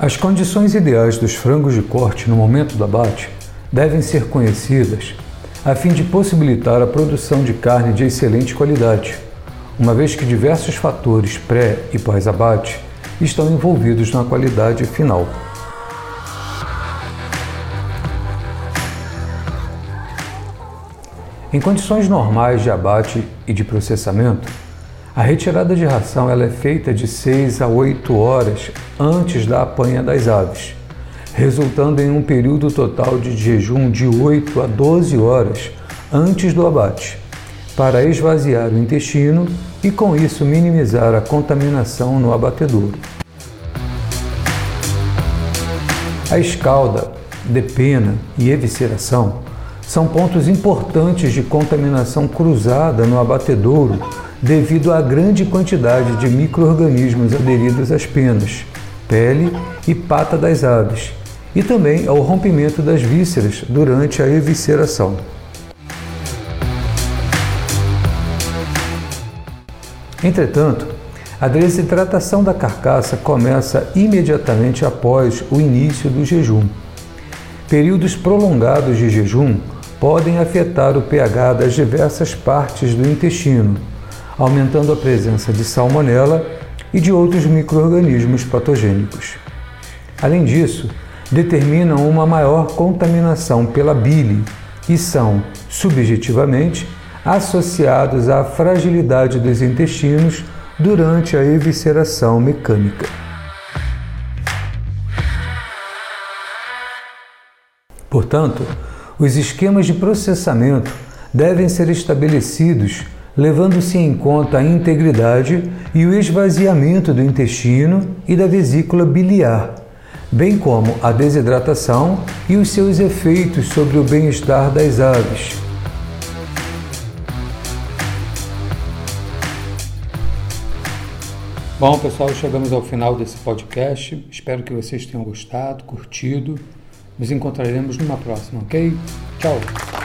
As condições ideais dos frangos de corte no momento do abate devem ser conhecidas a fim de possibilitar a produção de carne de excelente qualidade, uma vez que diversos fatores pré e pós-abate estão envolvidos na qualidade final. Em condições normais de abate e de processamento, a retirada de ração ela é feita de 6 a 8 horas antes da apanha das aves, resultando em um período total de jejum de 8 a 12 horas antes do abate, para esvaziar o intestino e com isso minimizar a contaminação no abatedouro. A escalda, depena e evisceração são pontos importantes de contaminação cruzada no abatedouro devido à grande quantidade de micro-organismos aderidos às penas, pele e pata das aves, e também ao rompimento das vísceras durante a evisceração. Entretanto, a desidratação da carcaça começa imediatamente após o início do jejum. Períodos prolongados de jejum podem afetar o pH das diversas partes do intestino, aumentando a presença de salmonela e de outros microorganismos patogênicos. Além disso, determinam uma maior contaminação pela bile e são, subjetivamente, associados à fragilidade dos intestinos durante a evisceração mecânica. Portanto, os esquemas de processamento devem ser estabelecidos levando-se em conta a integridade e o esvaziamento do intestino e da vesícula biliar, bem como a desidratação e os seus efeitos sobre o bem-estar das aves. Bom, pessoal, chegamos ao final desse podcast. Espero que vocês tenham gostado, curtido. Nos encontraremos numa próxima, ok? Tchau!